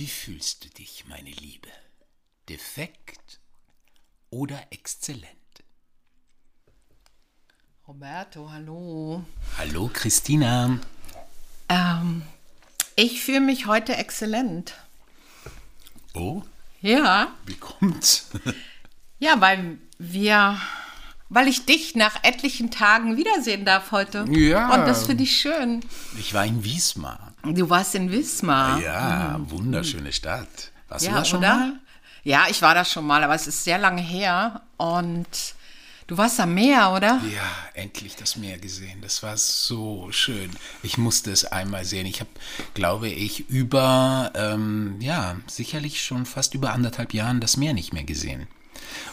Wie fühlst du dich, meine Liebe? Defekt oder exzellent? Roberto, hallo. Hallo, Christina. Ähm, ich fühle mich heute exzellent. Oh, Ja, wie kommt's? ja, weil wir, weil ich dich nach etlichen Tagen wiedersehen darf heute. Ja. Und das finde ich schön. Ich war in Wismar. Du warst in Wismar. Ja, wunderschöne Stadt. Warst du Ja, da schon oder? mal? Ja, ich war da schon mal, aber es ist sehr lange her. Und du warst am Meer, oder? Ja, endlich das Meer gesehen. Das war so schön. Ich musste es einmal sehen. Ich habe, glaube ich, über, ähm, ja, sicherlich schon fast über anderthalb Jahren das Meer nicht mehr gesehen.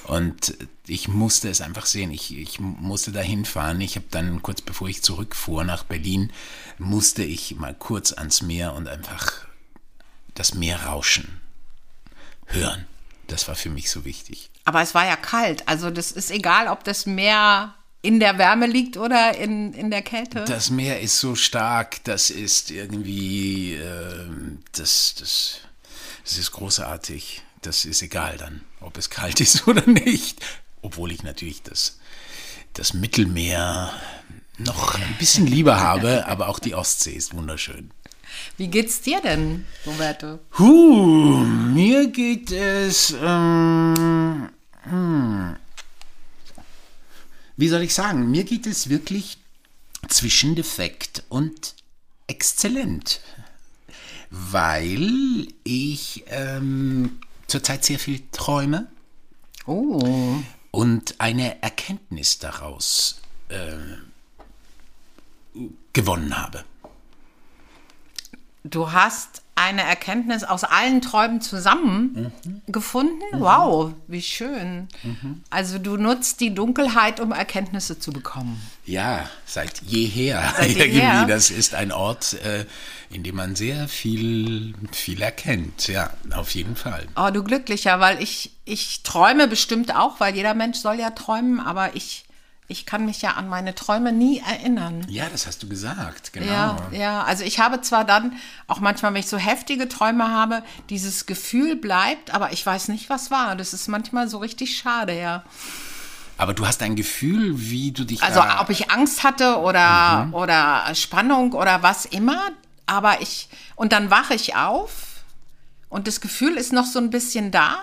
Und ich musste es einfach sehen. Ich, ich musste da hinfahren. Ich habe dann, kurz bevor ich zurückfuhr nach Berlin, musste ich mal kurz ans Meer und einfach das Meer rauschen, hören. Das war für mich so wichtig. Aber es war ja kalt. Also das ist egal, ob das Meer in der Wärme liegt oder in, in der Kälte. Das Meer ist so stark, das ist irgendwie, äh, das, das, das ist großartig. Das ist egal dann, ob es kalt ist oder nicht. Obwohl ich natürlich das, das Mittelmeer noch ein bisschen lieber habe, aber auch die Ostsee ist wunderschön. Wie geht's dir denn, Roberto? Huh, mir geht es, ähm, hm. wie soll ich sagen, mir geht es wirklich zwischen defekt und exzellent, weil ich ähm, zurzeit sehr viel träume Oh. und eine Erkenntnis daraus äh, gewonnen habe. Du hast eine Erkenntnis aus allen Träumen zusammen gefunden? Wow, wie schön. Also du nutzt die Dunkelheit, um Erkenntnisse zu bekommen. Ja, seit jeher. Seit jeher. Das ist ein Ort, äh, in dem man sehr viel, viel erkennt. Ja, auf jeden Fall. Oh, du Glücklicher, weil ich, ich träume bestimmt auch, weil jeder Mensch soll ja träumen, aber ich, ich kann mich ja an meine Träume nie erinnern. Ja, das hast du gesagt, genau. Ja, ja, also ich habe zwar dann auch manchmal, wenn ich so heftige Träume habe, dieses Gefühl bleibt, aber ich weiß nicht, was war. Das ist manchmal so richtig schade, ja. Aber du hast ein Gefühl, wie du dich Also ob ich Angst hatte oder, oder Spannung oder was immer, aber ich, und dann wache ich auf und das Gefühl ist noch so ein bisschen da,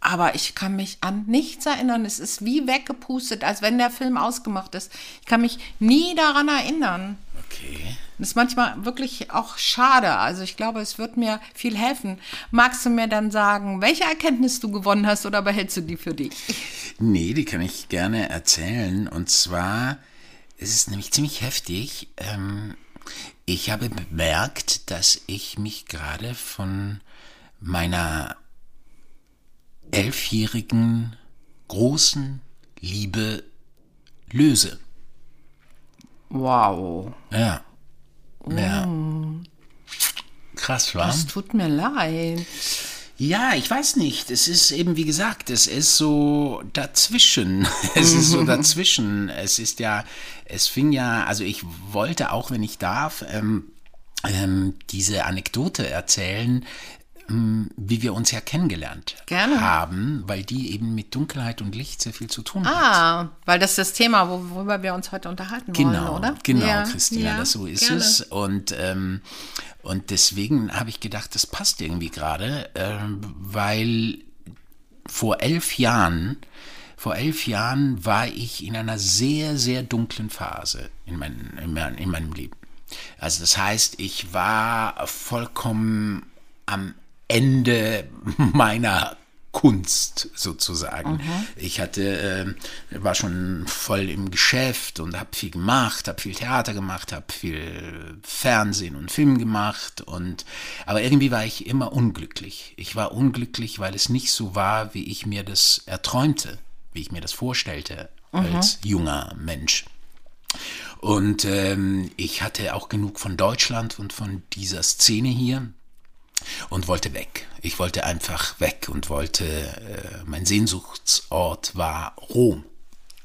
aber ich kann mich an nichts erinnern. Es ist wie weggepustet, als wenn der Film ausgemacht ist. Ich kann mich nie daran erinnern. Okay. Das ist manchmal wirklich auch schade. Also ich glaube, es wird mir viel helfen. Magst du mir dann sagen, welche Erkenntnis du gewonnen hast oder behältst du die für dich? Nee, die kann ich gerne erzählen. Und zwar, es ist nämlich ziemlich heftig. Ähm, ich habe bemerkt, dass ich mich gerade von meiner elfjährigen großen Liebe löse. Wow. Ja. Ja. Krass, war? Es tut mir leid. Ja, ich weiß nicht. Es ist eben, wie gesagt, es ist so dazwischen. Es ist so dazwischen. Es ist ja, es fing ja, also ich wollte auch, wenn ich darf, ähm, ähm, diese Anekdote erzählen, wie wir uns ja kennengelernt Gerne. haben, weil die eben mit Dunkelheit und Licht sehr viel zu tun hat. Ah, weil das ist das Thema, worüber wir uns heute unterhalten Genau, wollen, oder? genau, Ja, Christina, ja, das so ist gerne. es. Und, ähm, und deswegen habe ich gedacht, das passt irgendwie gerade, ähm, weil vor elf Jahren, vor elf Jahren war ich in einer sehr, sehr dunklen Phase in, mein, in, mein, in meinem Leben. Also das heißt, ich war vollkommen am Ende meiner Kunst sozusagen. Ich hatte, äh, war schon voll im Geschäft und habe viel gemacht, habe viel Theater gemacht, habe viel Fernsehen und Film gemacht und aber irgendwie war ich immer unglücklich. Ich war unglücklich, weil es nicht so war, wie ich mir das erträumte, wie ich mir das vorstellte als junger Mensch. Und ähm, ich hatte auch genug von Deutschland und von dieser Szene hier und wollte weg. Ich wollte einfach weg und wollte, äh, mein Sehnsuchtsort war Rom.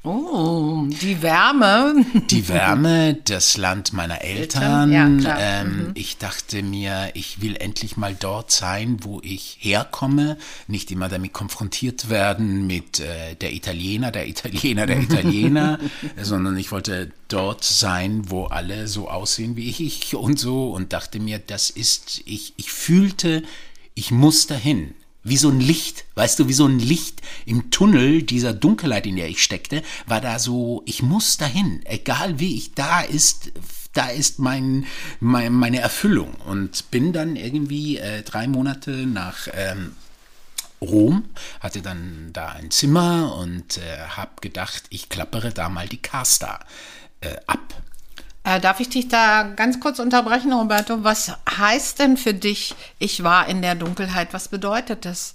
Oh, die Wärme. Die Wärme, das Land meiner Eltern. Eltern, ja, ähm, Mhm. Ich dachte mir, ich will endlich mal dort sein, wo ich herkomme, nicht immer damit konfrontiert werden mit äh, der Italiener, der Italiener, der Italiener, sondern ich wollte dort sein, wo alle so aussehen wie ich und so und dachte mir, das ist, ich, ich fühlte, ich muss dahin wie so ein Licht, weißt du, wie so ein Licht im Tunnel dieser Dunkelheit, in der ich steckte, war da so, ich muss dahin, egal wie ich da ist, da ist mein, mein meine Erfüllung und bin dann irgendwie äh, drei Monate nach ähm, Rom, hatte dann da ein Zimmer und äh, habe gedacht, ich klappere da mal die Casta äh, ab. Äh, darf ich dich da ganz kurz unterbrechen, Roberto? Was heißt denn für dich, ich war in der Dunkelheit? Was bedeutet das?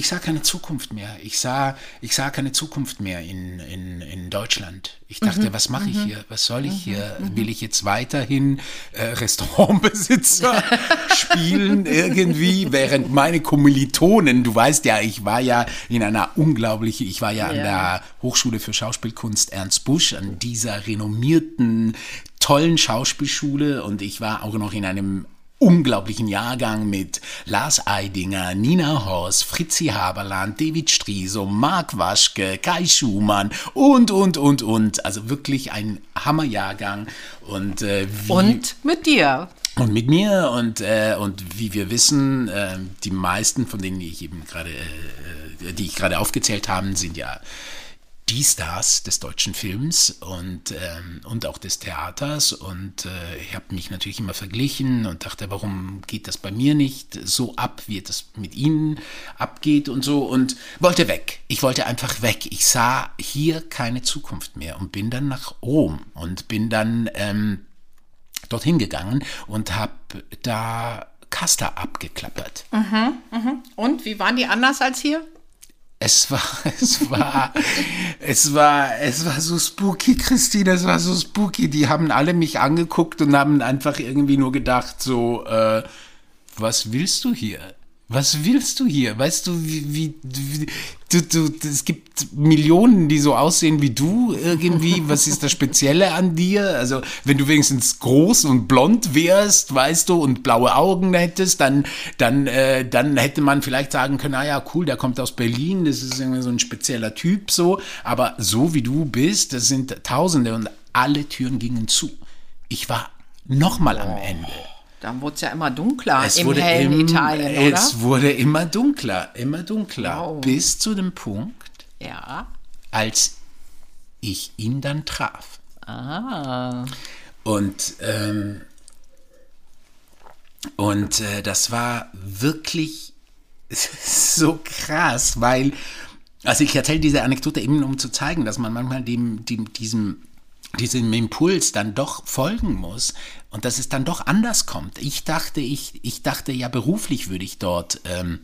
Ich sah keine Zukunft mehr. Ich sah, ich sah keine Zukunft mehr in, in, in Deutschland. Ich dachte, was mache ich hier? Was soll ich hier? Will ich jetzt weiterhin äh, Restaurantbesitzer spielen irgendwie, während meine Kommilitonen, du weißt ja, ich war ja in einer unglaublichen, ich war ja, an der Hochschule für Schauspielkunst Ernst Busch, an dieser renommierten, tollen Schauspielschule und ich war auch noch in einem unglaublichen Jahrgang mit Lars Eidinger, Nina Horst, Fritzi Haberland, David Strieso, Marc Waschke, Kai Schumann und, und, und, und. Also wirklich ein Hammerjahrgang. Und, äh, Und mit dir. und mit mir und, äh, und wie wir wissen, äh, die meisten von denen, die ich eben gerade, äh, die ich gerade aufgezählt habe, sind ja die Stars des deutschen Films und, ähm, und auch des Theaters. Und äh, ich habe mich natürlich immer verglichen und dachte, warum geht das bei mir nicht so ab, wie das mit ihnen abgeht und so. Und wollte weg. Ich wollte einfach weg. Ich sah hier keine Zukunft mehr und bin dann nach Rom und bin dann ähm, dorthin gegangen und habe da Casta abgeklappert. Und wie waren die anders als hier? Es war, es war, es war, es war so spooky, Christine, es war so spooky. Die haben alle mich angeguckt und haben einfach irgendwie nur gedacht, so, äh, was willst du hier? Was willst du hier? Weißt du, wie, wie, wie du, du, es gibt Millionen, die so aussehen wie du irgendwie. Was ist das Spezielle an dir? Also, wenn du wenigstens groß und blond wärst, weißt du, und blaue Augen hättest, dann, dann, äh, dann hätte man vielleicht sagen können, ah ja, cool, der kommt aus Berlin, das ist irgendwie so ein spezieller Typ, so. Aber so wie du bist, das sind Tausende und alle Türen gingen zu. Ich war nochmal am Ende. Dann wurde es ja immer dunkler Es im wurde hellen im- Italien, oder? Es wurde immer dunkler, immer dunkler. Wow. Bis zu dem Punkt, Ja. als ich ihn dann traf. Ah. Und, ähm, und äh, das war wirklich so krass, weil, also ich erzähle diese Anekdote eben, um zu zeigen, dass man manchmal dem, dem, diesem, diesem Impuls dann doch folgen muss und dass es dann doch anders kommt. Ich dachte, ich, ich dachte ja beruflich würde ich dort ähm,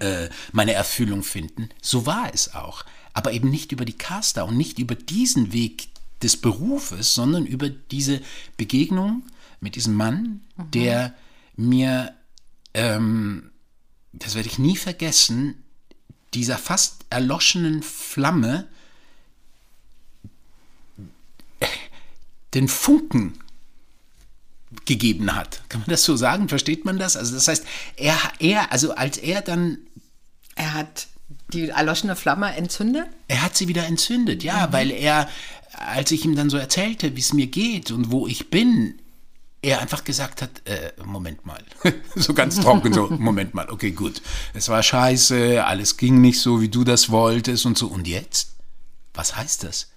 äh, meine Erfüllung finden. So war es auch. Aber eben nicht über die Casta und nicht über diesen Weg des Berufes, sondern über diese Begegnung mit diesem Mann, der mir, ähm, das werde ich nie vergessen, dieser fast erloschenen Flamme den Funken gegeben hat. Kann man das so sagen? Versteht man das? Also das heißt, er, er, also als er dann, Er hat die erloschene Flamme entzündet? er hat sie wieder entzündet, ja, weil er, als ich ihm dann so erzählte, wie es mir geht und wo ich bin, er einfach gesagt hat, äh, Moment mal, so ganz trocken, so, Moment mal, okay, gut, es war scheiße, alles ging nicht so, wie du das wolltest und so, und jetzt? Was heißt das?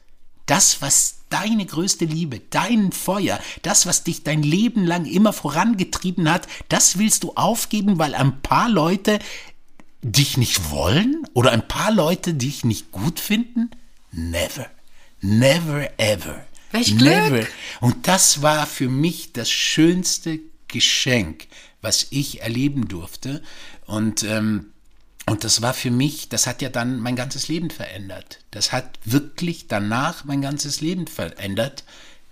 Das, was deine größte Liebe, dein Feuer, das, was dich dein Leben lang immer vorangetrieben hat, das willst du aufgeben, weil ein paar Leute dich nicht wollen oder ein paar Leute dich nicht gut finden? Never. Never ever. Welch Glück. Never. Und das war für mich das schönste Geschenk, was ich erleben durfte. Und, ähm, und das war für mich, das hat ja dann mein ganzes Leben verändert. Das hat wirklich danach mein ganzes Leben verändert.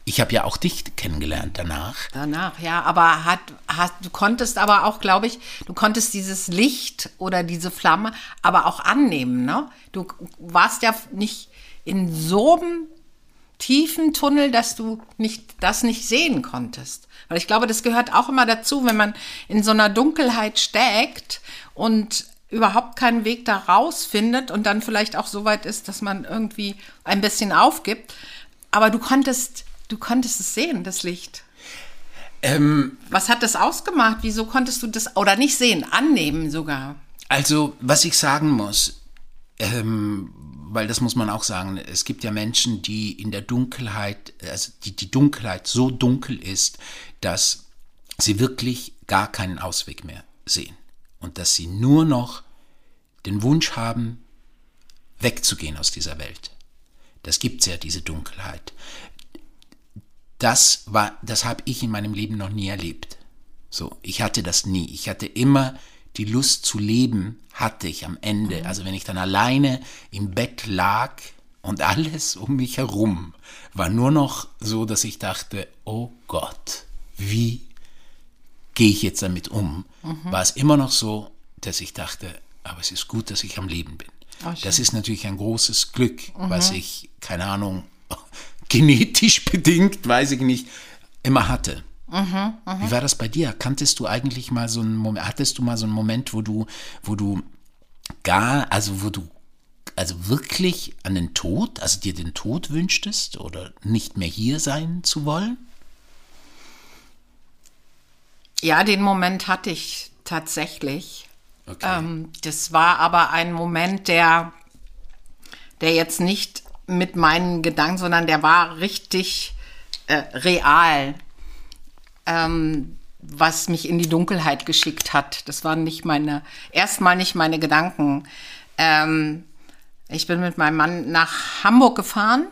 Ich habe ja auch dich kennengelernt danach. Danach, ja, aber hat, hat, du konntest aber auch, glaube ich, du konntest dieses Licht oder diese Flamme aber auch annehmen, ne? Du warst ja nicht in so einem tiefen Tunnel, dass du nicht, das nicht sehen konntest. Weil ich glaube, das gehört auch immer dazu, wenn man in so einer Dunkelheit steckt und überhaupt keinen Weg da rausfindet und dann vielleicht auch so weit ist, dass man irgendwie ein bisschen aufgibt. Aber du konntest, du konntest es sehen, das Licht. Ähm, Was hat das ausgemacht? Wieso konntest du das oder nicht sehen, annehmen sogar? Also, was ich sagen muss, ähm, weil das muss man auch sagen, es gibt ja Menschen, die in der Dunkelheit, also die, die Dunkelheit so dunkel ist, dass sie wirklich gar keinen Ausweg mehr sehen und dass sie nur noch den Wunsch haben, wegzugehen aus dieser Welt. Das gibt's ja, diese Dunkelheit. Das war, das habe ich in meinem Leben noch nie erlebt. So, ich hatte das nie. Ich hatte immer die Lust zu leben, hatte ich am Ende. Also wenn ich dann alleine im Bett lag und alles um mich herum war nur noch so, dass ich dachte, oh Gott, wie gehe ich jetzt damit um? Mhm. War es immer noch so, dass ich dachte, aber es ist gut, dass ich am Leben bin. Oh, das ist natürlich ein großes Glück, mhm. was ich, keine Ahnung, genetisch bedingt, weiß ich nicht, immer hatte. Mhm, mh. Wie war das bei dir? Kanntest du eigentlich mal so einen Moment, hattest du mal so einen Moment, wo du, wo du gar, also wo du also wirklich an den Tod, also dir den Tod wünschtest oder nicht mehr hier sein zu wollen? Ja, den Moment hatte ich tatsächlich. Okay. Ähm, das war aber ein Moment, der, der jetzt nicht mit meinen Gedanken, sondern der war richtig äh, real ähm, was mich in die Dunkelheit geschickt hat. Das waren nicht meine, erstmal nicht meine Gedanken. Ähm, ich bin mit meinem Mann nach Hamburg gefahren.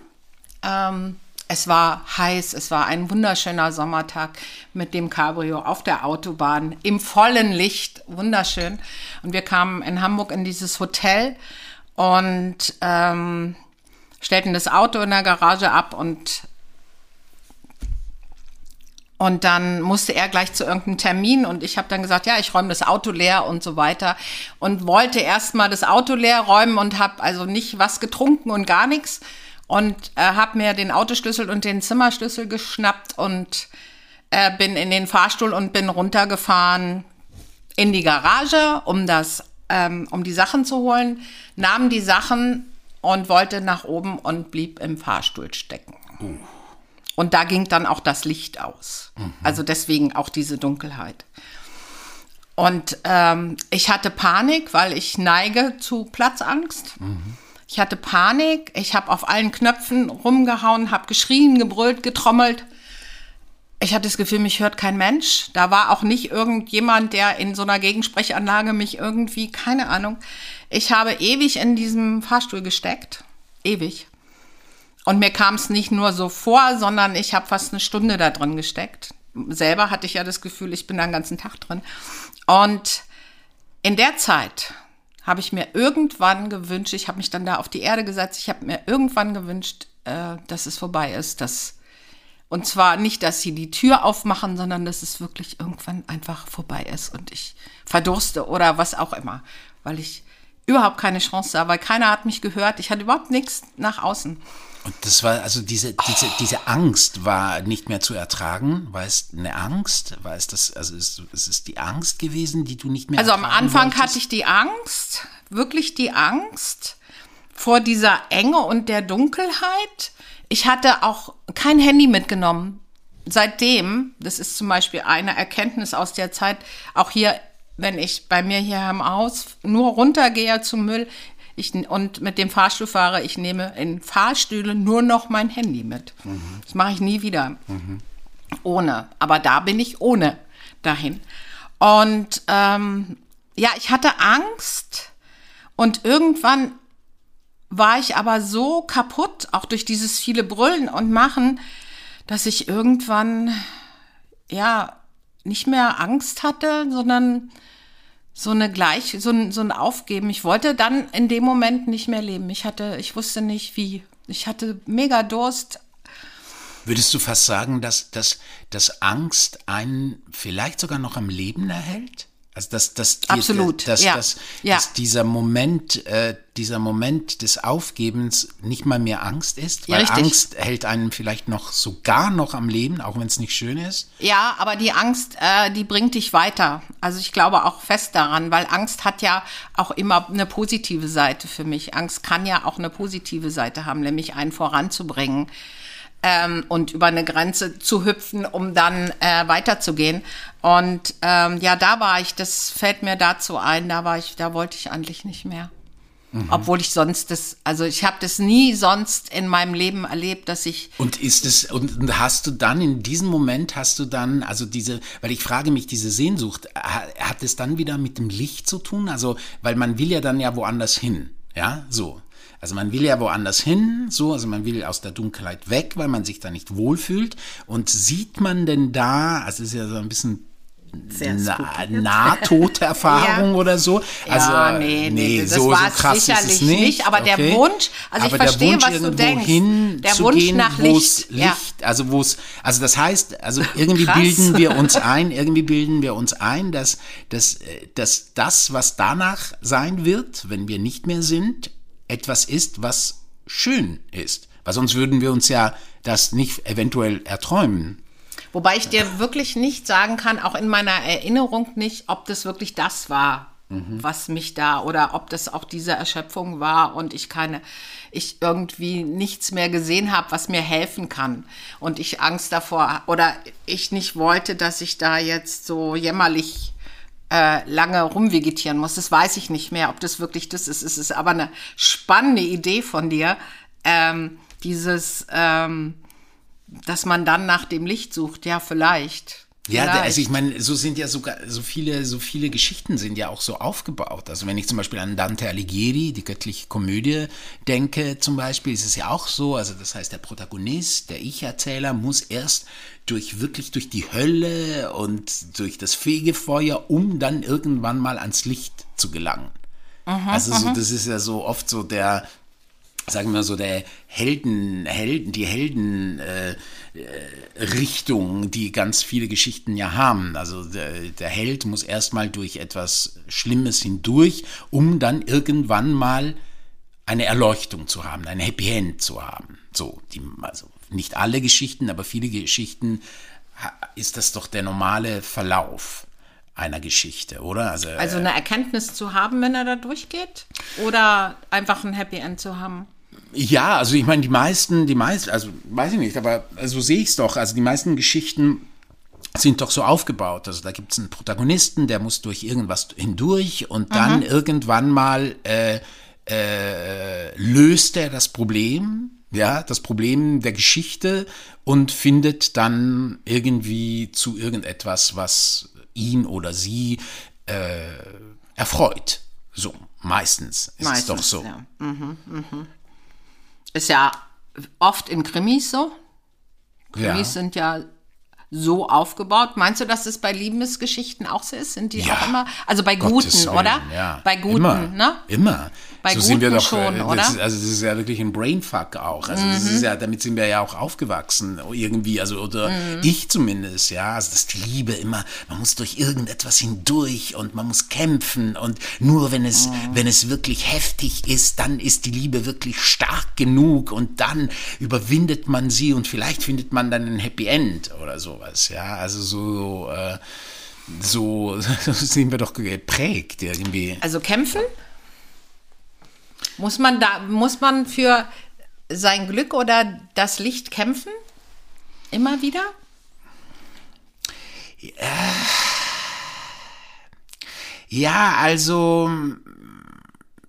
Ähm, es war heiß, es war ein wunderschöner Sommertag mit dem Cabrio auf der Autobahn im vollen Licht, wunderschön. Und wir kamen in Hamburg in dieses Hotel und ähm, stellten das Auto in der Garage ab und und dann musste er gleich zu irgendeinem Termin und ich habe dann gesagt, ja, ich räume das Auto leer und so weiter und wollte erstmal das Auto leer räumen und habe also nicht was getrunken und gar nichts und äh, habe mir den Autoschlüssel und den Zimmerschlüssel geschnappt und äh, bin in den Fahrstuhl und bin runtergefahren in die Garage, um das, ähm, um die Sachen zu holen, nahm die Sachen und wollte nach oben und blieb im Fahrstuhl stecken. Uh. Und da ging dann auch das Licht aus. Mhm. Also deswegen auch diese Dunkelheit. Und ähm, ich hatte Panik, weil ich neige zu Platzangst. Mhm. Ich hatte Panik. Ich habe auf allen Knöpfen rumgehauen, habe geschrien, gebrüllt, getrommelt. Ich hatte das Gefühl, mich hört kein Mensch. Da war auch nicht irgendjemand, der in so einer Gegensprechanlage mich irgendwie, keine Ahnung. Ich habe ewig in diesem Fahrstuhl gesteckt. Ewig. Und mir kam es nicht nur so vor, sondern ich habe fast eine Stunde da drin gesteckt. Selber hatte ich ja das Gefühl, ich bin da den ganzen Tag drin. Und in der Zeit habe ich mir irgendwann gewünscht, ich habe mich dann da auf die Erde gesetzt, ich habe mir irgendwann gewünscht, äh, dass es vorbei ist. Dass, und zwar nicht, dass sie die Tür aufmachen, sondern dass es wirklich irgendwann einfach vorbei ist und ich verdurste oder was auch immer, weil ich überhaupt keine Chance sah, weil keiner hat mich gehört. Ich hatte überhaupt nichts nach außen. Und das war, also diese, diese, diese Angst war nicht mehr zu ertragen. War es eine Angst? War es das, also ist, ist es die Angst gewesen, die du nicht mehr Also am Anfang wolltest? hatte ich die Angst, wirklich die Angst vor dieser Enge und der Dunkelheit. Ich hatte auch kein Handy mitgenommen. Seitdem, das ist zum Beispiel eine Erkenntnis aus der Zeit, auch hier wenn ich bei mir hier im Haus nur runtergehe zum Müll, ich, und mit dem Fahrstuhl fahre, ich nehme in Fahrstühle nur noch mein Handy mit. Mhm. Das mache ich nie wieder. Mhm. Ohne. Aber da bin ich ohne dahin. Und ähm, ja, ich hatte Angst und irgendwann war ich aber so kaputt, auch durch dieses viele Brüllen und Machen, dass ich irgendwann ja nicht mehr Angst hatte, sondern so eine gleich, so ein, so ein Aufgeben. Ich wollte dann in dem Moment nicht mehr leben. Ich hatte, ich wusste nicht wie. Ich hatte mega Durst. Würdest du fast sagen, dass, dass, dass Angst einen vielleicht sogar noch am Leben erhält? Also dass, dass, die, Absolut, dass, ja. dass, Ja. dass dieser Moment, äh, dieser Moment des Aufgebens nicht mal mehr Angst ist, Ja, weil richtig. Angst hält einen vielleicht noch sogar noch am Leben, auch wenn es nicht schön ist. Ja, aber die Angst, äh, die bringt dich weiter. Also ich glaube auch fest daran, weil Angst hat ja auch immer eine positive Seite für mich. Angst kann ja auch eine positive Seite haben, nämlich einen voranzubringen ähm, und über eine Grenze zu hüpfen, um dann äh, weiterzugehen. Und ähm, ja, da war ich, das fällt mir dazu ein, da war ich, da wollte ich eigentlich nicht mehr. Obwohl ich sonst das, also ich habe das nie sonst in meinem Leben erlebt, dass ich Und ist es, und hast du dann in diesem Moment, hast du dann, also diese, weil ich frage mich, diese Sehnsucht, ha- hat es dann wieder mit dem Licht zu tun? Also, weil man will ja dann ja woanders hin, ja, so. Also man will ja woanders hin, so, also man will aus der Dunkelheit weg, weil man sich da nicht wohlfühlt. Und sieht man denn da, also es ist ja so ein bisschen. Nahtoderfahrung Ja. oder so. Also, ja, nee, nee, das so, war so krass ist sicherlich es nicht. nicht, aber der okay. Wunsch, also ich aber der verstehe, Wunsch, was du denkst. Hin Der Wunsch gehen, nach wo's Licht, ja. Licht, also wo es, also das heißt, also irgendwie Krass. bilden wir uns ein, irgendwie bilden wir uns ein, dass, dass, äh, dass das, was danach sein wird, wenn wir nicht mehr sind, etwas ist, was schön ist. Weil sonst würden wir uns ja das nicht eventuell erträumen. Wobei ich dir wirklich nicht sagen kann, auch in meiner Erinnerung nicht, ob das wirklich das war, Mhm. was mich da oder ob das auch diese Erschöpfung war und ich keine, ich irgendwie nichts mehr gesehen habe, was mir helfen kann und ich Angst davor oder ich nicht wollte, dass ich da jetzt so jämmerlich äh, lange rumvegetieren muss. Das weiß ich nicht mehr, ob das wirklich das ist. Es ist aber eine spannende Idee von dir, ähm, dieses ähm, dass man dann nach dem Licht sucht, ja, vielleicht. Ja, vielleicht. also ich meine, so sind ja sogar so viele, so viele Geschichten sind ja auch so aufgebaut. Also wenn ich zum Beispiel an Dante Alighieri, die göttliche Komödie, denke, zum Beispiel, ist es ja auch so. Also das heißt, der Protagonist, der Ich-Erzähler, muss erst durch wirklich durch die Hölle und durch das Fegefeuer, um dann irgendwann mal ans Licht zu gelangen. also so, das ist ja so oft so der sagen wir so, der Helden, Helden, die Helden, äh, äh, die ganz viele Geschichten ja haben. Also der, der Held muss erstmal durch etwas Schlimmes hindurch, um dann irgendwann mal eine Erleuchtung zu haben, ein Happy End zu haben. So, die, also nicht alle Geschichten, aber viele Geschichten ist das doch der normale Verlauf einer Geschichte, oder? Also, also eine Erkenntnis zu haben, wenn er da durchgeht? Oder einfach ein Happy End zu haben? Ja, also ich meine, die meisten, die meisten, also weiß ich nicht, aber so sehe ich es doch. Also die meisten Geschichten sind doch so aufgebaut. Also da gibt es einen Protagonisten, der muss durch irgendwas hindurch und dann irgendwann mal äh, äh, löst er das Problem, ja, das Problem der Geschichte und findet dann irgendwie zu irgendetwas, was ihn oder sie äh, erfreut. So, meistens ist es doch so. Ja. Mhm, mhm. Ist ja oft in Krimis so. Krimis Ja. sind ja so aufgebaut. Meinst du, dass es bei Liebesgeschichten auch so ist? Sind die Ja. auch immer? Also bei Gottes guten, Willen, oder? Ja. Bei guten, immer, ne? Immer. Bei so sind wir guten doch, schon, äh, oder? Das ist, also das ist ja wirklich ein Brainfuck auch. Also das Mhm. ist ja, damit sind wir ja auch aufgewachsen irgendwie, also oder Mhm. ich zumindest, ja. Also dass die Liebe immer, man muss durch irgendetwas hindurch und man muss kämpfen und nur wenn es, Mhm. wenn es wirklich heftig ist, dann ist die Liebe wirklich stark genug und dann überwindet man sie und vielleicht findet man dann ein Happy End oder sowas, ja. Also so, äh, so, so sind wir doch geprägt irgendwie. Also kämpfen? Muss man da, muss man für sein Glück oder das Licht kämpfen? Immer wieder? Ja, also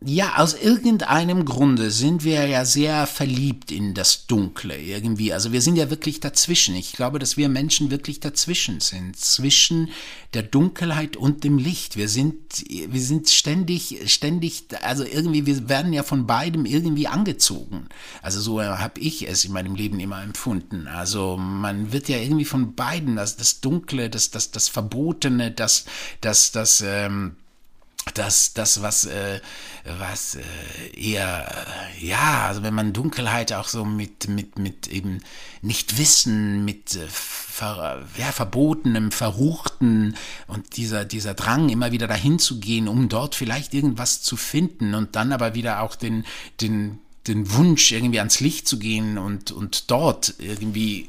ja, aus irgendeinem Grunde sind wir ja sehr verliebt in das Dunkle irgendwie. Also wir sind ja wirklich dazwischen. Ich glaube, dass wir Menschen wirklich dazwischen sind, zwischen der Dunkelheit und dem Licht. Wir sind, wir sind ständig, ständig, also irgendwie, wir werden ja von beidem irgendwie angezogen. Also so habe ich es in meinem Leben immer empfunden. Also man wird ja irgendwie von beiden, das, das Dunkle, das, das, das Verbotene, das, das, das, ähm, das, das was, äh, was äh, eher, äh, ja, also wenn man Dunkelheit auch so mit, mit, mit eben nicht wissen, mit äh, ver, ja, Verbotenem, Verruchten und dieser, dieser Drang, immer wieder dahin zu gehen, um dort vielleicht irgendwas zu finden und dann aber wieder auch den, den, den Wunsch, irgendwie ans Licht zu gehen und, und dort irgendwie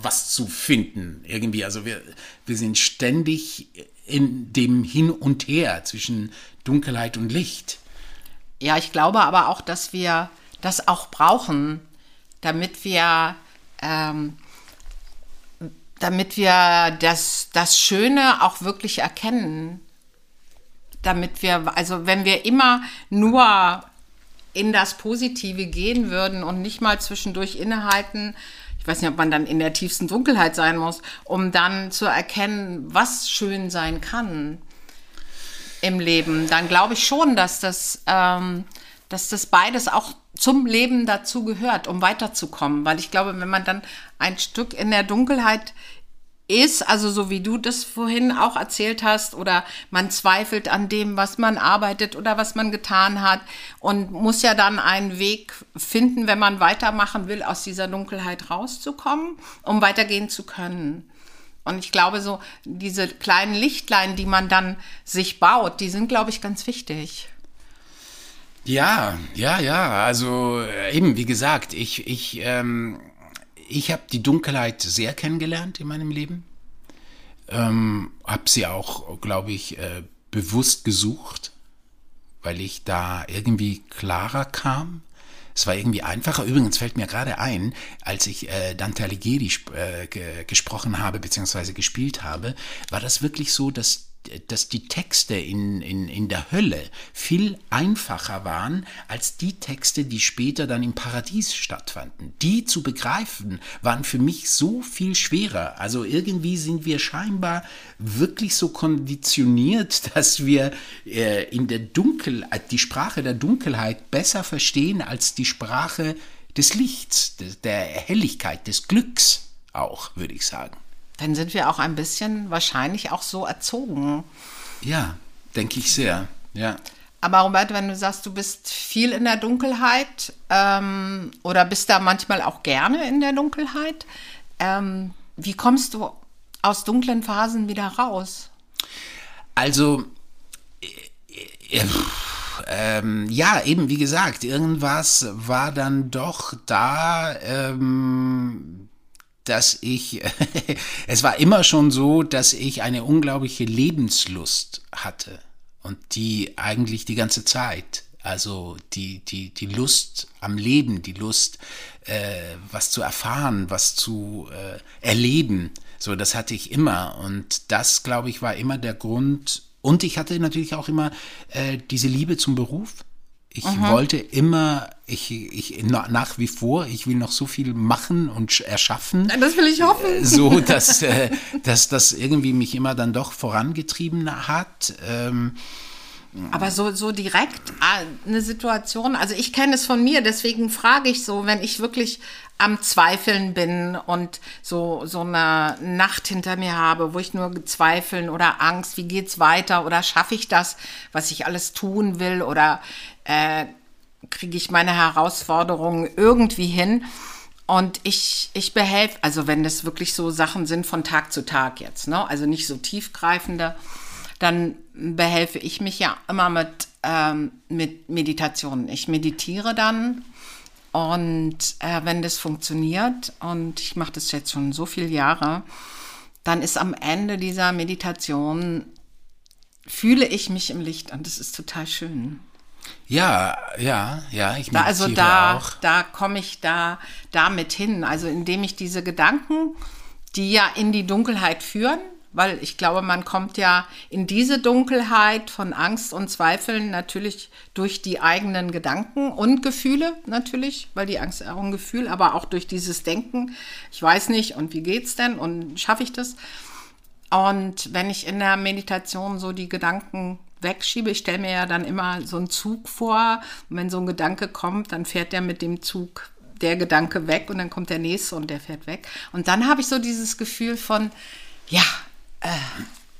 was zu finden. Irgendwie, also wir, wir sind ständig in dem Hin und Her zwischen Dunkelheit und Licht. Ja, ich glaube aber auch, dass wir das auch brauchen, damit wir, ähm, damit wir das, das Schöne auch wirklich erkennen. Damit wir, also wenn wir immer nur in das Positive gehen würden und nicht mal zwischendurch innehalten, weiß nicht, ob man dann in der tiefsten Dunkelheit sein muss, um dann zu erkennen, was schön sein kann im Leben, dann glaube ich schon, dass das, ähm, dass das beides auch zum Leben dazu gehört, um weiterzukommen. Weil ich glaube, wenn man dann ein Stück in der Dunkelheit ist, also so wie du das vorhin auch erzählt hast, oder man zweifelt an dem, was man arbeitet oder was man getan hat und muss ja dann einen Weg finden, wenn man weitermachen will, aus dieser Dunkelheit rauszukommen, um weitergehen zu können. Und ich glaube, so diese kleinen Lichtlein, die man dann sich baut, die sind, glaube ich, ganz wichtig. Ja, ja, ja. Also äh, eben, wie gesagt, ich, ich, ähm, ich habe die Dunkelheit sehr kennengelernt in meinem Leben. Ähm, habe sie auch, glaube ich, äh, bewusst gesucht, weil ich da irgendwie klarer kam. Es war irgendwie einfacher. Übrigens fällt mir gerade ein, als ich äh, Dante Alighieri äh, gesprochen habe bzw. gespielt habe, war das wirklich so, dass dass die Texte in, in, in der Hölle viel einfacher waren als die Texte, die später dann im Paradies stattfanden. Die zu begreifen waren für mich so viel schwerer. Also irgendwie sind wir scheinbar wirklich so konditioniert, dass wir äh, in der Dunkelheit, die Sprache der Dunkelheit besser verstehen als die Sprache des Lichts, der Helligkeit, des Glücks auch, würde ich sagen dann sind wir auch ein bisschen wahrscheinlich auch so erzogen. Ja, denke ich sehr, ja. Aber Robert, wenn du sagst, du bist viel in der Dunkelheit ähm, oder bist da manchmal auch gerne in der Dunkelheit, ähm, wie kommst du aus dunklen Phasen wieder raus? Also, äh, äh, ähm, ja, eben wie gesagt, irgendwas war dann doch da, ähm, dass ich, es war immer schon so, dass ich eine unglaubliche Lebenslust hatte und die eigentlich die ganze Zeit. Also die, die, die Lust am Leben, die Lust, äh, was zu erfahren, was zu äh, erleben. So, das hatte ich immer. Und das, glaube ich, war immer der Grund. Und ich hatte natürlich auch immer äh, diese Liebe zum Beruf. Ich mhm. wollte immer, ich, ich nach wie vor, ich will noch so viel machen und erschaffen. Das will ich hoffen. Äh, so, dass, äh, dass das irgendwie mich immer dann doch vorangetrieben hat. Ähm, aber so, so direkt ah, eine Situation, also ich kenne es von mir, deswegen frage ich so, wenn ich wirklich am Zweifeln bin und so, so eine Nacht hinter mir habe, wo ich nur zweifeln oder Angst, wie geht's weiter oder schaffe ich das, was ich alles tun will oder äh, kriege ich meine Herausforderungen irgendwie hin. Und ich, ich behelfe, also wenn das wirklich so Sachen sind von Tag zu Tag jetzt, ne? also nicht so tiefgreifende, dann behelfe ich mich ja immer mit, ähm, mit Meditationen. Ich meditiere dann und äh, wenn das funktioniert, und ich mache das jetzt schon so viele Jahre, dann ist am Ende dieser Meditation, fühle ich mich im Licht und das ist total schön. Ja, ja, ja, ich da, Also da, auch. da komme ich da damit hin. Also indem ich diese Gedanken, die ja in die Dunkelheit führen, weil ich glaube, man kommt ja in diese Dunkelheit von Angst und Zweifeln natürlich durch die eigenen Gedanken und Gefühle natürlich, weil die Angst auch ein Gefühl, aber auch durch dieses Denken, ich weiß nicht und wie geht's denn und schaffe ich das? Und wenn ich in der Meditation so die Gedanken wegschiebe. Ich stelle mir ja dann immer so einen Zug vor. Und wenn so ein Gedanke kommt, dann fährt der mit dem Zug der Gedanke weg und dann kommt der nächste und der fährt weg. Und dann habe ich so dieses Gefühl von, ja, äh,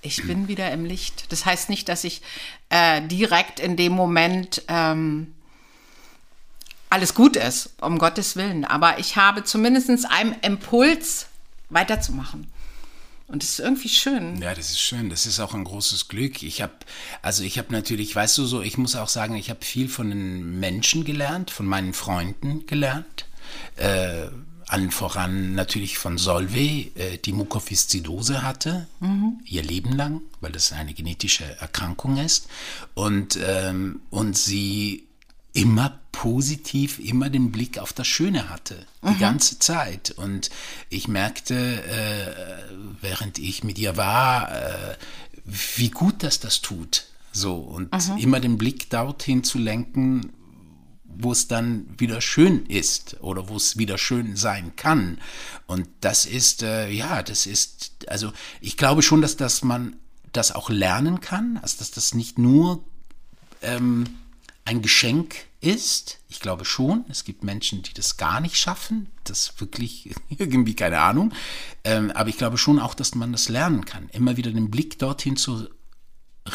ich bin wieder im Licht. Das heißt nicht, dass ich äh, direkt in dem Moment ähm, alles gut ist, um Gottes Willen. Aber ich habe zumindest einen Impuls weiterzumachen. Und das ist irgendwie schön. Ja, das ist schön. Das ist auch ein großes Glück. Ich habe, also ich habe natürlich, weißt du so, ich muss auch sagen, ich habe viel von den Menschen gelernt, von meinen Freunden gelernt. Äh, allen voran natürlich von Solveig, äh, die Mukoviszidose hatte, mhm. ihr Leben lang, weil das eine genetische Erkrankung ist. Und, ähm, und sie immer positiv, immer den Blick auf das Schöne hatte, die mhm. ganze Zeit. Und ich merkte, äh, während ich mit ihr war, äh, wie gut das das tut. So, und mhm. immer den Blick dorthin zu lenken, wo es dann wieder schön ist oder wo es wieder schön sein kann. Und das ist, äh, ja, das ist, also ich glaube schon, dass, dass man das auch lernen kann, also dass das nicht nur ähm, ein Geschenk ist. Ich glaube schon, es gibt Menschen, die das gar nicht schaffen. Das wirklich irgendwie keine Ahnung. Ähm, aber ich glaube schon auch, dass man das lernen kann. Immer wieder den Blick dorthin zu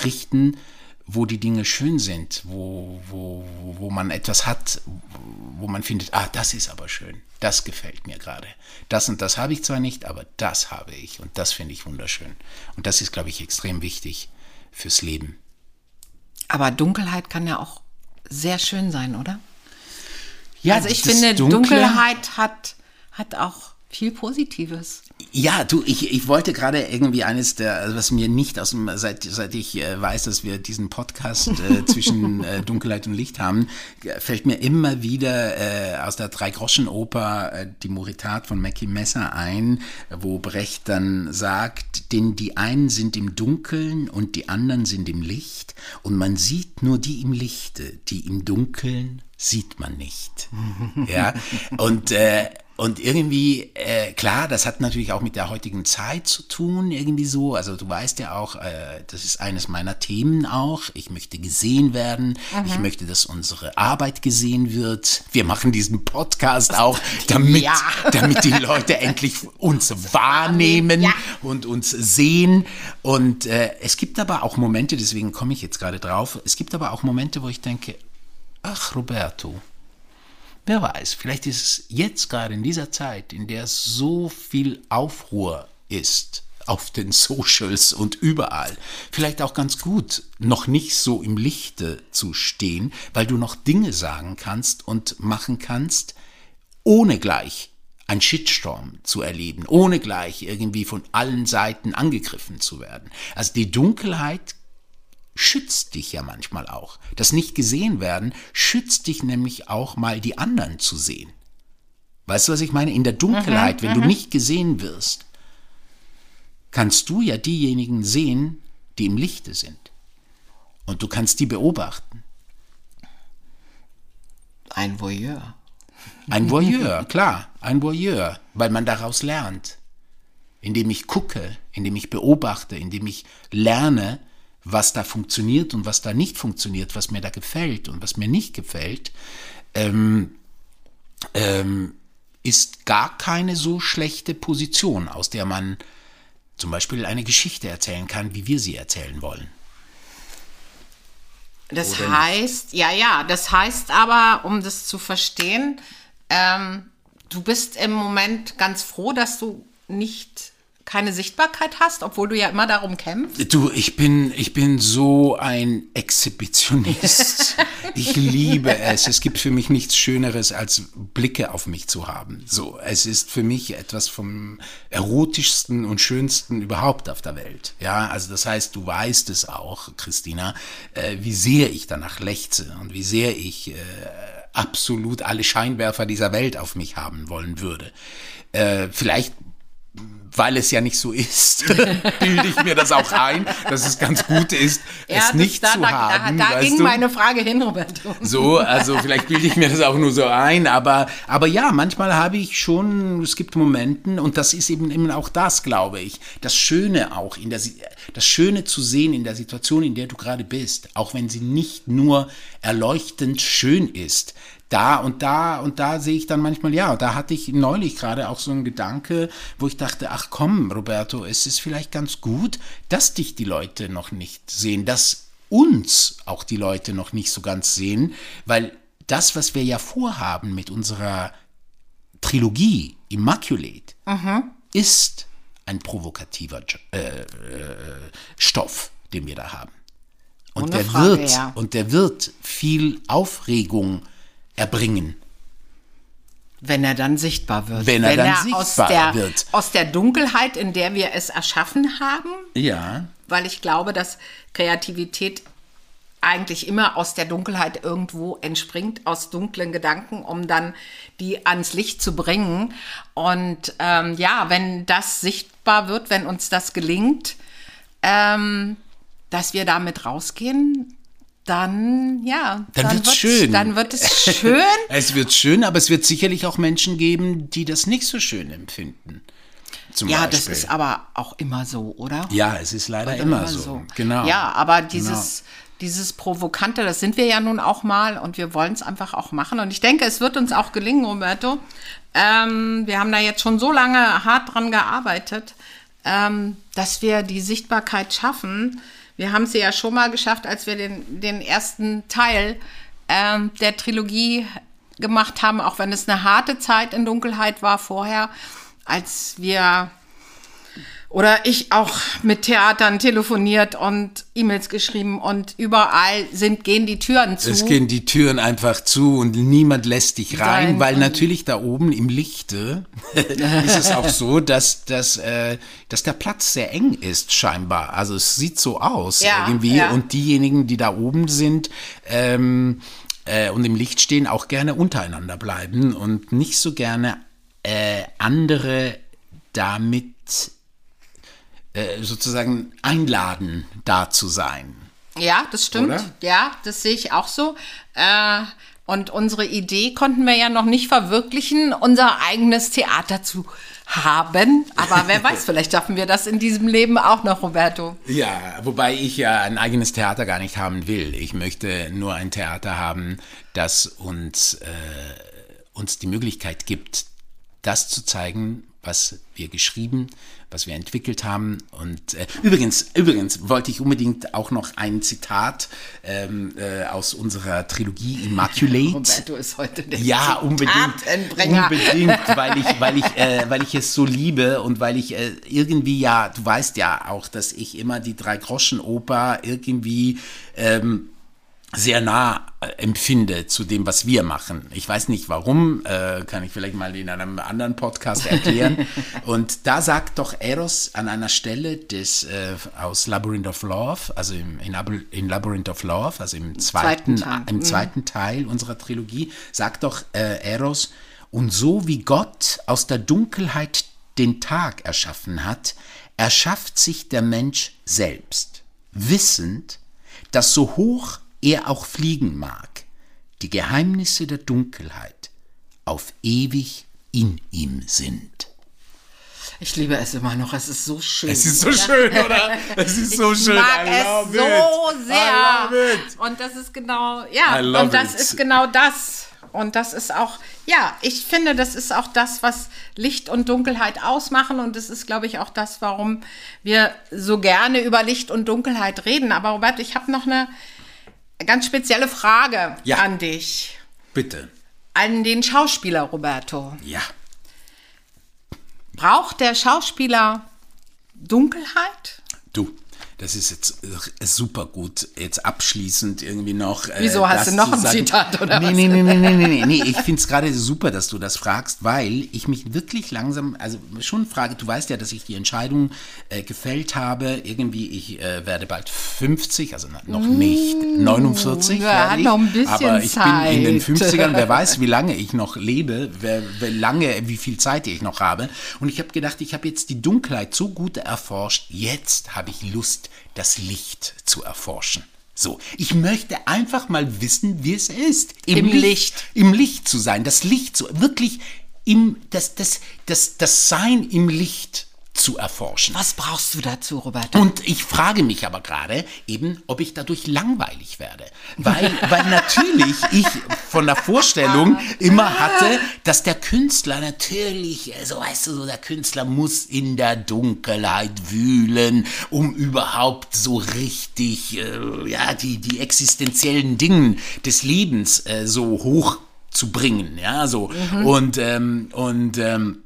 richten, wo die Dinge schön sind, wo, wo, wo man etwas hat, wo man findet, ah, das ist aber schön, das gefällt mir gerade. Das und das habe ich zwar nicht, aber das habe ich und das finde ich wunderschön. Und das ist, glaube ich, extrem wichtig fürs Leben. Aber Dunkelheit kann ja auch sehr schön sein, oder? Ja, also ich finde, Dunkle, Dunkelheit hat, hat auch viel Positives. Ja, du, ich, ich wollte gerade irgendwie eines der, also was mir nicht aus dem, seit, seit ich äh, weiß, dass wir diesen Podcast äh, zwischen äh, Dunkelheit und Licht haben, fällt mir immer wieder äh, aus der Drei-Groschen-Oper äh, die Moritat von Mackie Messer ein, wo Brecht dann sagt, denn die einen sind im Dunkeln und die anderen sind im Licht und man sieht nur die im Lichte, die im Dunkeln sieht man nicht. ja, und äh, und irgendwie, äh, klar, das hat natürlich auch mit der heutigen Zeit zu tun, irgendwie so. Also du weißt ja auch, äh, das ist eines meiner Themen auch. Ich möchte gesehen werden. Mhm. Ich möchte, dass unsere Arbeit gesehen wird. Wir machen diesen Podcast auch, damit, ja. damit die Leute endlich uns wahrnehmen ja. und uns sehen. Und äh, es gibt aber auch Momente, deswegen komme ich jetzt gerade drauf, es gibt aber auch Momente, wo ich denke, ach Roberto, Wer weiß, vielleicht ist es jetzt gerade in dieser Zeit, in der so viel Aufruhr ist auf den Socials und überall, vielleicht auch ganz gut, noch nicht so im Lichte zu stehen, weil du noch Dinge sagen kannst und machen kannst, ohne gleich ein Shitstorm zu erleben, ohne gleich irgendwie von allen Seiten angegriffen zu werden. Also die Dunkelheit schützt dich ja manchmal auch. Das nicht gesehen werden schützt dich nämlich auch mal die anderen zu sehen. Weißt du, was ich meine? In der Dunkelheit, mhm, wenn du mhm. nicht gesehen wirst, kannst du ja diejenigen sehen, die im Lichte sind. Und du kannst die beobachten. Ein Voyeur. Ein Voyeur, klar, ein Voyeur, weil man daraus lernt. Indem ich gucke, indem ich beobachte, indem ich lerne, was da funktioniert und was da nicht funktioniert, was mir da gefällt und was mir nicht gefällt, ähm, ähm, ist gar keine so schlechte Position, aus der man zum Beispiel eine Geschichte erzählen kann, wie wir sie erzählen wollen. Das Oder heißt, nicht? ja, ja, das heißt aber, um das zu verstehen, ähm, du bist im Moment ganz froh, dass du nicht keine Sichtbarkeit hast, obwohl du ja immer darum kämpfst? Du, ich bin, ich bin so ein Exhibitionist. ich liebe es. Es gibt für mich nichts Schöneres, als Blicke auf mich zu haben. So, es ist für mich etwas vom erotischsten und schönsten überhaupt auf der Welt. Ja, also das heißt, du weißt es auch, Christina, äh, wie sehr ich danach lechze und wie sehr ich äh, absolut alle Scheinwerfer dieser Welt auf mich haben wollen würde. Äh, vielleicht weil es ja nicht so ist, bilde ich mir das auch ein, dass es ganz gut ist, ja, es nicht da, zu da, haben. Da, da ging du? meine Frage hin, Roberto. So, also vielleicht bilde ich mir das auch nur so ein, aber, aber ja, manchmal habe ich schon, es gibt Momenten, und das ist eben, eben auch das, glaube ich, das Schöne auch, in der, das Schöne zu sehen in der Situation, in der du gerade bist, auch wenn sie nicht nur erleuchtend schön ist, da und da und da sehe ich dann manchmal, ja, da hatte ich neulich gerade auch so einen Gedanke, wo ich dachte, ach komm, Roberto, es ist vielleicht ganz gut, dass dich die Leute noch nicht sehen, dass uns auch die Leute noch nicht so ganz sehen, weil das, was wir ja vorhaben mit unserer Trilogie Immaculate, mhm. ist ein provokativer äh, äh, Stoff, den wir da haben. Und Ohne der Frage, wird ja. und der wird viel Aufregung erbringen. Wenn er dann sichtbar wird. Wenn er dann aus sichtbar der, wird. Aus der Dunkelheit, in der wir es erschaffen haben, Ja. weil ich glaube, dass Kreativität eigentlich immer aus der Dunkelheit irgendwo entspringt, aus dunklen Gedanken, um dann die ans Licht zu bringen. Und ähm, ja, wenn das sichtbar wird, wenn uns das gelingt, ähm, dass wir damit rausgehen, dann ja, Dann wird's wird's- schön. Dann wird es schön. Es wird schön, aber es wird sicherlich auch Menschen geben, die das nicht so schön empfinden. Zum ja, Beispiel. das ist aber auch immer so, oder? Ja, es ist leider Oder immer, so. Genau. Ja, aber dieses, dieses Provokante, das sind wir ja nun auch mal und wir wollen es einfach auch machen. Und ich denke, es wird uns auch gelingen, Roberto. Ähm, wir haben da jetzt schon so lange hart dran gearbeitet, ähm, dass wir die Sichtbarkeit schaffen. Wir haben sie ja schon mal geschafft, als wir den, den ersten Teil ähm, der Trilogie gemacht haben, auch wenn es eine harte Zeit in Dunkelheit war vorher, als wir oder ich auch mit Theatern telefoniert und E-Mails geschrieben und überall sind, gehen die Türen zu. Es gehen die Türen einfach zu und niemand lässt dich rein, Nein. weil natürlich da oben im Lichte ist es auch so, dass, dass, äh, dass der Platz sehr eng ist, scheinbar. Also es sieht so aus Ja, irgendwie. ja. Und diejenigen, die da oben sind, ähm, äh, und im Licht stehen, auch gerne untereinander bleiben und nicht so gerne äh, andere damit sozusagen einladen, da zu sein. Ja, das stimmt. Oder? Ja, das sehe ich auch so. Äh, und unsere Idee konnten wir ja noch nicht verwirklichen, unser eigenes Theater zu haben. Aber wer weiß, vielleicht schaffen wir das in diesem Leben auch noch, Roberto. Ja, wobei ich ja ein eigenes Theater gar nicht haben will. Ich möchte nur ein Theater haben, das uns, äh, uns die Möglichkeit gibt, das zu zeigen, was wir geschrieben, was wir entwickelt haben. Und äh, übrigens, übrigens wollte ich unbedingt auch noch ein Zitat ähm, äh, aus unserer Trilogie Immaculate. Roberto ist heute der Ja, unbedingt. Unbedingt, weil ich, weil ich, äh, weil ich es so liebe und weil ich äh, irgendwie ja, du weißt ja auch, dass ich immer die Drei-Groschen-Oper irgendwie ähm, sehr nah äh, empfinde zu dem, was wir machen. Ich weiß nicht warum, äh, kann ich vielleicht mal in einem anderen Podcast erklären. und da sagt doch Eros an einer Stelle des äh, aus Labyrinth of Love, also im, in, in Labyrinth of Love, also im zweiten, Zweiten Teil. im zweiten Teil unserer Trilogie, sagt doch äh, Eros, und so wie Gott aus der Dunkelheit den Tag erschaffen hat, erschafft sich der Mensch selbst, wissend, dass so hoch er auch fliegen mag, die Geheimnisse der Dunkelheit auf ewig in ihm sind. Ich liebe es immer noch, es ist so schön. Es ist so schön, oder? Es ist so ich schön. mag I es love so it. sehr. I love it. Und das ist genau, ja, und das it. ist genau das. Und das ist auch, ja, ich finde, das ist auch das, was Licht und Dunkelheit ausmachen. Und das ist, glaube ich, auch das, warum wir so gerne über Licht und Dunkelheit reden. Aber Robert, ich habe noch eine ganz spezielle Frage Ja. an dich. Bitte. An den Schauspieler Roberto. Ja. Braucht der Schauspieler Dunkelheit? Du, das ist jetzt äh, super gut. Jetzt abschließend irgendwie noch. äh, Wieso, hast du noch ein sagen. Zitat, oder nee, was? Nee, nee, nee, nee, nee, nee, nee. Ich finde es gerade super, dass du das fragst, weil ich mich wirklich langsam, also schon frage, du weißt ja, dass ich die Entscheidung äh, gefällt habe. Irgendwie, ich äh, werde bald 50, also noch nicht 49. ja, ich, noch ein bisschen aber ich bin in den Zeit. 50ern, wer weiß, wie lange ich noch lebe, wer, wer lange, wie viel Zeit ich noch habe. Und ich habe gedacht, ich habe jetzt die Dunkelheit so gut erforscht, jetzt habe ich Lust, das Licht zu erforschen. So, ich möchte einfach mal wissen, wie es ist, Im Licht. im Licht zu sein, das Licht zu, wirklich im, das, das, das, das Sein im Licht zu erforschen. Was brauchst du dazu, Roberto? Und ich frage mich aber gerade eben, ob ich dadurch langweilig werde. Weil, weil natürlich ich von der Vorstellung immer hatte, dass der Künstler natürlich, so weißt du, so der Künstler muss in der Dunkelheit wühlen, um überhaupt so richtig, äh, ja, die, die existenziellen Dinge des Lebens äh, so hoch zu bringen, ja, so. Und, ähm, und, ähm,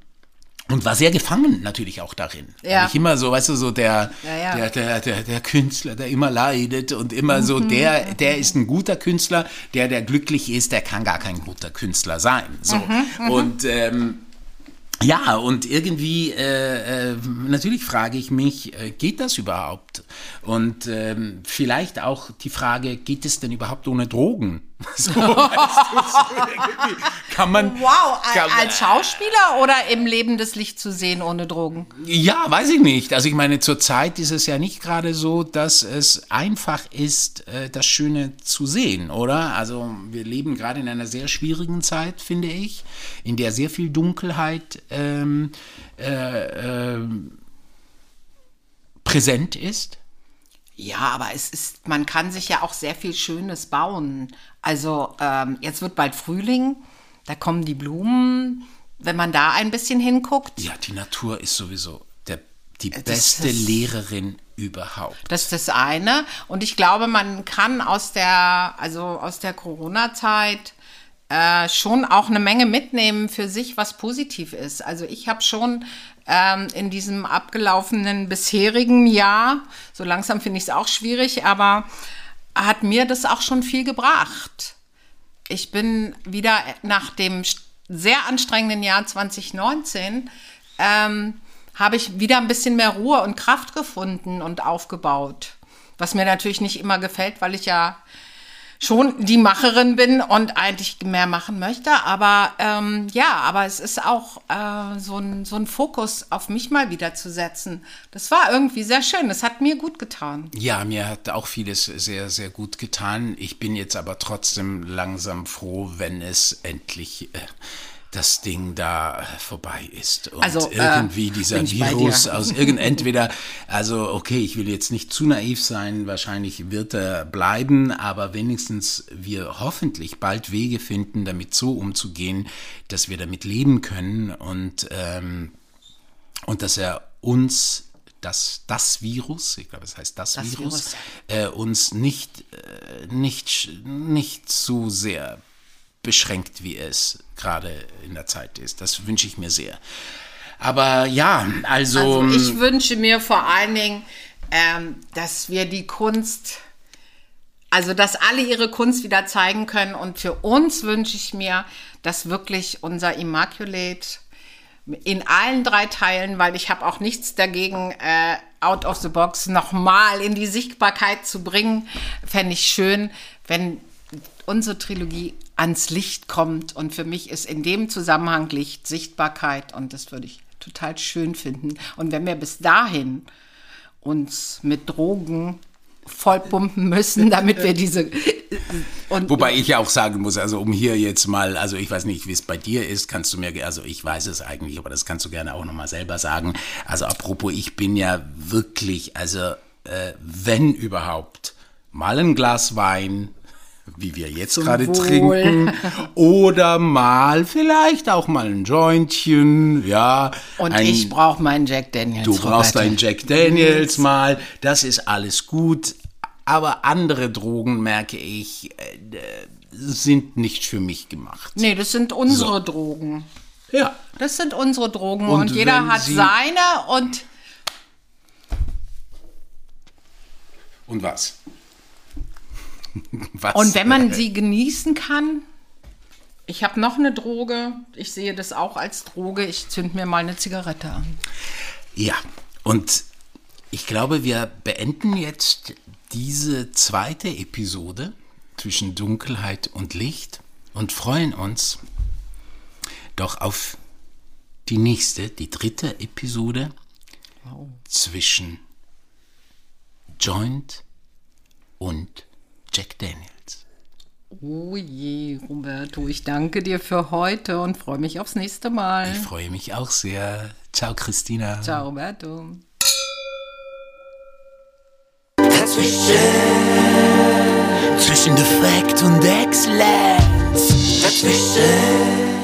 und war sehr gefangen natürlich auch darin. Ja. Weil Ich immer so, weißt du, so der, Ja, ja. Der, der, der, der Künstler, der immer leidet und immer so, Mhm. der, der ist ein guter Künstler, der, der glücklich ist, der kann gar kein guter Künstler sein. So. Mhm, Und ähm, ja, und irgendwie, äh, äh, natürlich frage ich mich, äh, geht das überhaupt? Und ähm, vielleicht auch die Frage, geht es denn überhaupt ohne Drogen? So, weißt du, kann man. Wow, kann, als Schauspieler oder im Leben des Licht zu sehen ohne Drogen? Ja, weiß ich nicht. Also ich meine, zurzeit ist es ja nicht gerade so, dass es einfach ist, äh, das Schöne zu sehen, oder? Also wir leben gerade in einer sehr schwierigen Zeit, finde ich, in der sehr viel Dunkelheit ähm, äh, ähm, präsent ist. Ja, aber es ist, man kann sich ja auch sehr viel Schönes bauen. Also ähm, jetzt wird bald Frühling, da kommen die Blumen. Wenn man da ein bisschen hinguckt, Ja, die Natur ist sowieso der, die Das beste ist- Lehrerin überhaupt. Das ist das eine. Und ich glaube, man kann aus der, also aus der Corona-Zeit äh, schon auch eine Menge mitnehmen für sich, was positiv ist. Also ich habe schon ähm, in diesem abgelaufenen bisherigen Jahr, so langsam finde ich es auch schwierig, aber hat mir das auch schon viel gebracht. Ich bin wieder nach dem sehr anstrengenden Jahr 2019, ähm, habe ich wieder ein bisschen mehr Ruhe und Kraft gefunden und aufgebaut. Was mir natürlich nicht immer gefällt, weil ich ja schon die Macherin bin und eigentlich mehr machen möchte. Aber ähm, ja, aber es ist auch äh, so, ein, so ein Fokus auf mich mal wieder zu setzen. Das war irgendwie sehr schön. Das hat mir gut getan. Ja, mir hat auch vieles sehr, sehr gut getan. Ich bin jetzt aber trotzdem langsam froh, wenn es endlich äh, das Ding da vorbei ist. Und Also, äh, irgendwie dieser ich bei Virus aus irgend entweder, also okay, ich will jetzt nicht zu naiv sein, wahrscheinlich wird er bleiben, aber wenigstens wir hoffentlich bald Wege finden, damit so umzugehen, dass wir damit leben können und ähm, und dass er uns das, das Virus, ich glaube, es heißt das, Das Virus, Virus. Äh, uns nicht, äh, nicht, nicht so sehr beschränkt, wie es gerade in der Zeit ist. Das wünsche ich mir sehr. Aber ja, also, Also ich wünsche mir vor allen Dingen, ähm, dass wir die Kunst, also dass alle ihre Kunst wieder zeigen können. Und für uns wünsche ich mir, dass wirklich unser Immaculate in allen drei Teilen, weil ich habe auch nichts dagegen, äh, out of the box nochmal in die Sichtbarkeit zu bringen, fände ich schön, wenn unsere Trilogie ans Licht kommt. Und für mich ist in dem Zusammenhang Licht Sichtbarkeit und das würde ich total schön finden. Und wenn wir bis dahin uns mit Drogen vollpumpen müssen, damit wir diese Wobei ich ja auch sagen muss, also um hier jetzt mal, also ich weiß nicht, wie es bei dir ist, kannst du mir, also ich weiß es eigentlich, aber das kannst du gerne auch nochmal selber sagen. Also apropos, ich bin ja wirklich, also äh, wenn überhaupt, mal ein Glas Wein, wie wir jetzt gerade Wohl. trinken, oder mal vielleicht auch mal ein Jointchen, ja. und ein, ich brauche meinen Jack Daniels. Du brauchst Roberta. einen Jack Daniels mal, das ist alles gut. Aber andere Drogen, merke ich, äh, sind nicht für mich gemacht. Nee, das sind unsere Drogen. Ja. Das sind unsere Drogen Und und, jeder hat Sie- seine und Und was? was? Und wenn man sie genießen kann, ich habe noch eine Droge, ich sehe das auch als Droge, ich zünd mir mal eine Zigarette an. Ja, und ich glaube, wir beenden jetzt diese zweite Episode zwischen Dunkelheit und Licht und freuen uns doch auf die nächste, die dritte Episode zwischen Joint und Jack Daniels. Oh je, Roberto, ich danke dir für heute und freue mich aufs nächste Mal. Ich freue mich auch sehr. Ciao, Christina. Ciao, Roberto. Zwischen Defekt und Exzellenz. Dazwischen